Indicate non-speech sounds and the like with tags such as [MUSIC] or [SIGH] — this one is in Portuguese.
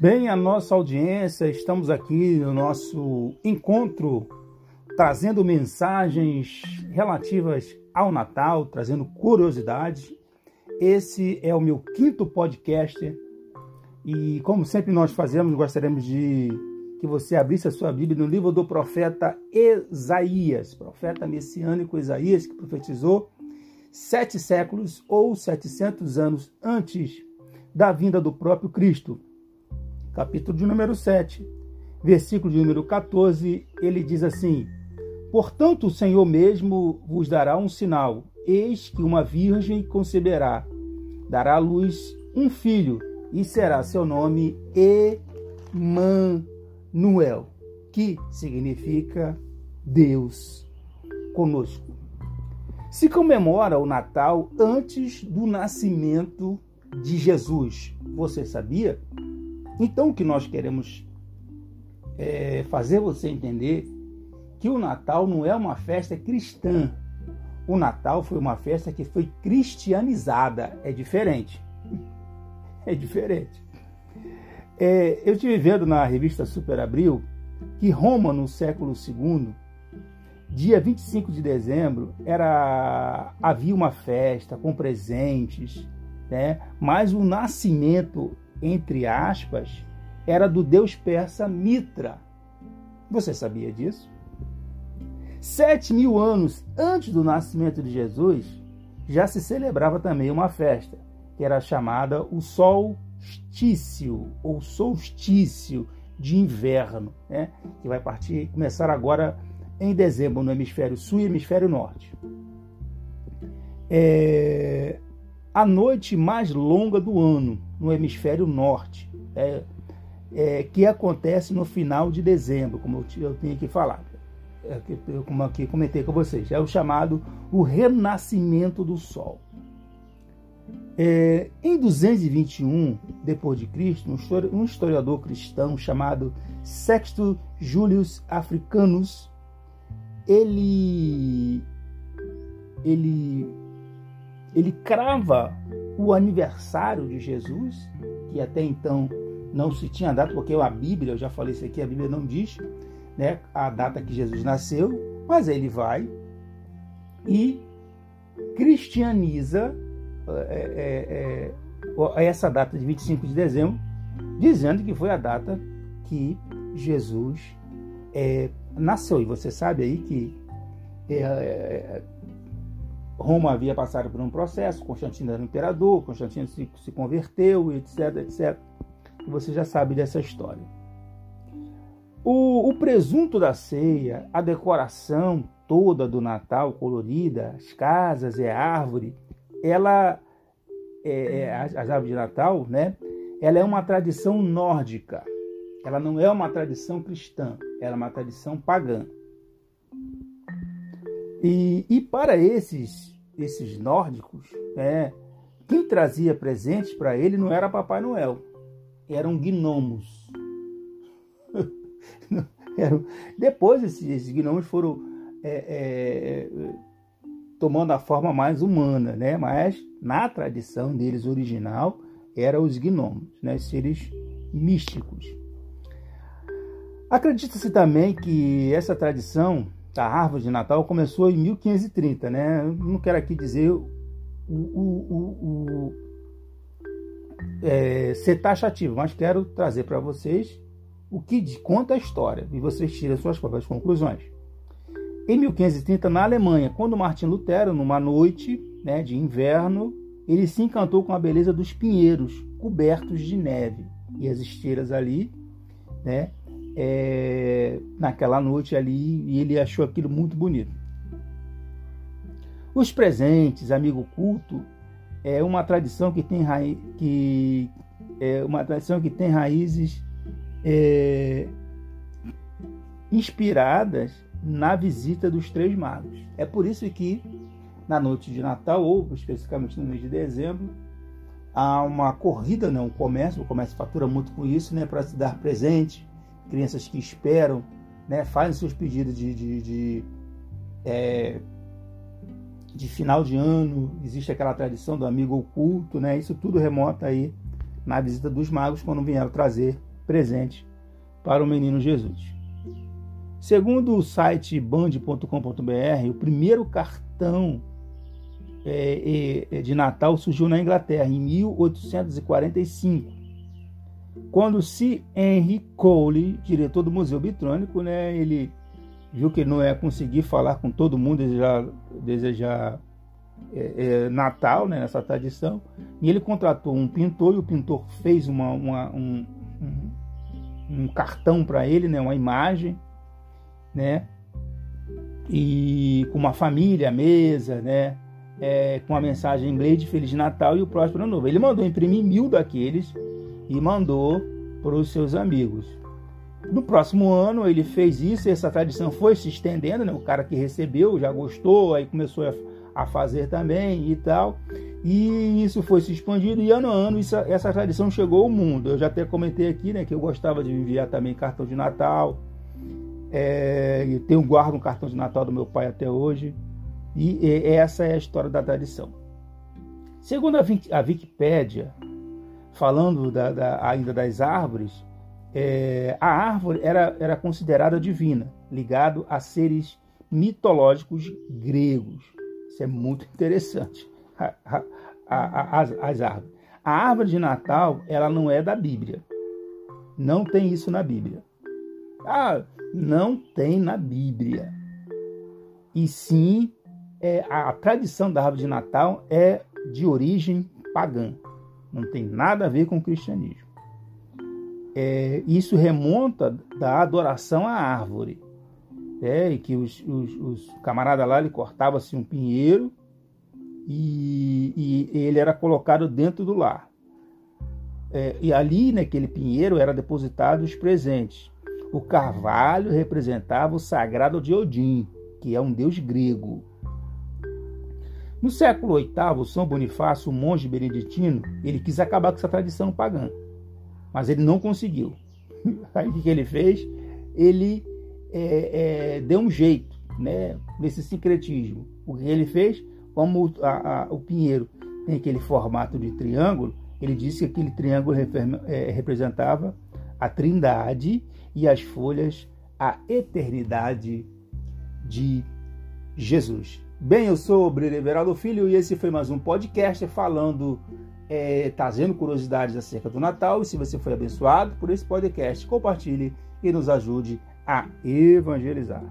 Bem, a nossa audiência, estamos aqui no nosso encontro trazendo mensagens relativas ao Natal, trazendo curiosidades. Esse é o meu quinto podcast e, como sempre nós fazemos, gostaríamos de que você abrisse a sua Bíblia no livro do profeta Isaías, profeta messiânico Isaías, que profetizou sete séculos ou 700 anos antes da vinda do próprio Cristo capítulo de número 7, versículo de número 14, ele diz assim: Portanto, o Senhor mesmo vos dará um sinal: eis que uma virgem conceberá, dará à luz um filho, e será seu nome Emanuel, que significa Deus conosco. Se comemora o Natal antes do nascimento de Jesus. Você sabia? Então, o que nós queremos é fazer você entender que o Natal não é uma festa cristã. O Natal foi uma festa que foi cristianizada. É diferente. [LAUGHS] É diferente. É, eu estive vendo na revista Super Abril que Roma, no século II, dia 25 de dezembro, era havia uma festa com presentes, né? mas o nascimento entre aspas, era do deus persa Mitra. Você sabia disso? Sete mil anos antes do nascimento de Jesus, já se celebrava também uma festa, que era chamada o solstício, ou solstício de inverno, né? que vai partir, começar agora em dezembro no hemisfério sul e hemisfério norte. É, a noite mais longa do ano no hemisfério norte, é, é, que acontece no final de dezembro, como eu, eu tinha que falar, é, como aqui comentei com vocês, é o chamado o renascimento do Sol. É, em 221 depois de Cristo, um historiador cristão chamado Sexto Julius Africanus, ele ele ele crava o aniversário de Jesus, que até então não se tinha dado, porque a Bíblia, eu já falei isso aqui, a Bíblia não diz né, a data que Jesus nasceu, mas ele vai e cristianiza é, é, é, essa data de 25 de dezembro, dizendo que foi a data que Jesus é, nasceu. E você sabe aí que é, é, Roma havia passado por um processo, Constantino era imperador, Constantino se, se converteu, etc, etc. Você já sabe dessa história. O, o, presunto da ceia, a decoração toda do Natal colorida, as casas a árvore, ela, é, é, as, as árvores de Natal, né? Ela é uma tradição nórdica. Ela não é uma tradição cristã, ela é uma tradição pagã. E, e para esses, esses nórdicos, é, quem trazia presentes para ele não era Papai Noel, eram gnomos. [LAUGHS] depois esses, esses gnomos foram é, é, tomando a forma mais humana, né? mas na tradição deles original eram os gnomos, né? seres místicos. Acredita-se também que essa tradição a árvore de Natal começou em 1530, né? Eu não quero aqui dizer o, o, o, o é, ser taxativo, mas quero trazer para vocês o que conta a história e vocês tiram suas próprias conclusões. Em 1530, na Alemanha, quando Martin Lutero, numa noite né, de inverno, ele se encantou com a beleza dos pinheiros cobertos de neve e as esteiras ali, né, é, naquela noite ali e ele achou aquilo muito bonito. Os presentes, amigo culto, é uma tradição que tem raiz, que é uma tradição que tem raízes é, inspiradas na visita dos três magos. É por isso que na noite de Natal ou especificamente no mês de dezembro há uma corrida, não, o comércio, o comércio fatura muito com isso, né, para se dar presente crianças que esperam, né, fazem seus pedidos de, de, de, é, de final de ano, existe aquela tradição do amigo oculto, né, isso tudo remota aí na visita dos magos quando vieram trazer presente para o menino Jesus. Segundo o site band.com.br, o primeiro cartão é, é, de Natal surgiu na Inglaterra em 1845, quando C. Henry Cole, diretor do Museu Britânico, né, ele viu que não ia conseguir falar com todo mundo, desejar, desejar é, é, Natal, né, nessa tradição, e ele contratou um pintor e o pintor fez uma, uma um, um, um cartão para ele, né, uma imagem, né, e com uma família, mesa, né, é, com a mensagem em inglês de Feliz Natal e o próspero ano novo. Ele mandou imprimir mil daqueles e mandou para os seus amigos. No próximo ano ele fez isso, e essa tradição foi se estendendo, né? o cara que recebeu já gostou, aí começou a, fazer também e tal. E isso foi se expandindo e ano a ano isso, essa tradição chegou ao mundo. Eu já até comentei aqui né, que eu gostava de enviar também cartão de Natal. É, eu tenho guardo um cartão de Natal do meu pai até hoje. E, e essa é a história da tradição. Segundo a, a Wikipédia, falando da, da, ainda das árvores, é, a árvore era, era considerada divina, ligado a seres mitológicos gregos. Isso é muito interessante. A, a, a, as, as árvores. A árvore de Natal, ela não é da Bíblia. Não tem isso na Bíblia. Ah, não tem na Bíblia. E sim, é, a tradição da árvore de Natal é de origem pagã. Não tem nada a ver com o cristianismo. É, isso remonta da adoração à árvore. É, e que os, os, os camaradas lá ele cortava assim, um pinheiro e, e, ele era colocado dentro do lar. É, e ali naquele pinheiro era depositado os presentes. O carvalho representava o sagrado de Odin, que é um deus grego. No século VIII, São Bonifácio, um monge beneditino, ele quis acabar com essa tradição pagã, mas ele não conseguiu. [LAUGHS] Aí o que ele fez? Ele é, é, deu um jeito né, nesse sincretismo. O que ele fez? Como a, a, o pinheiro tem aquele formato de triângulo, ele disse que aquele triângulo é, representava a trindade e as folhas a eternidade de Jesus. Bem, eu sou o Breno Everaldo Filho e esse foi mais um podcast falando, é, trazendo curiosidades acerca do Natal. E se você foi abençoado por esse podcast, compartilhe e nos ajude a evangelizar.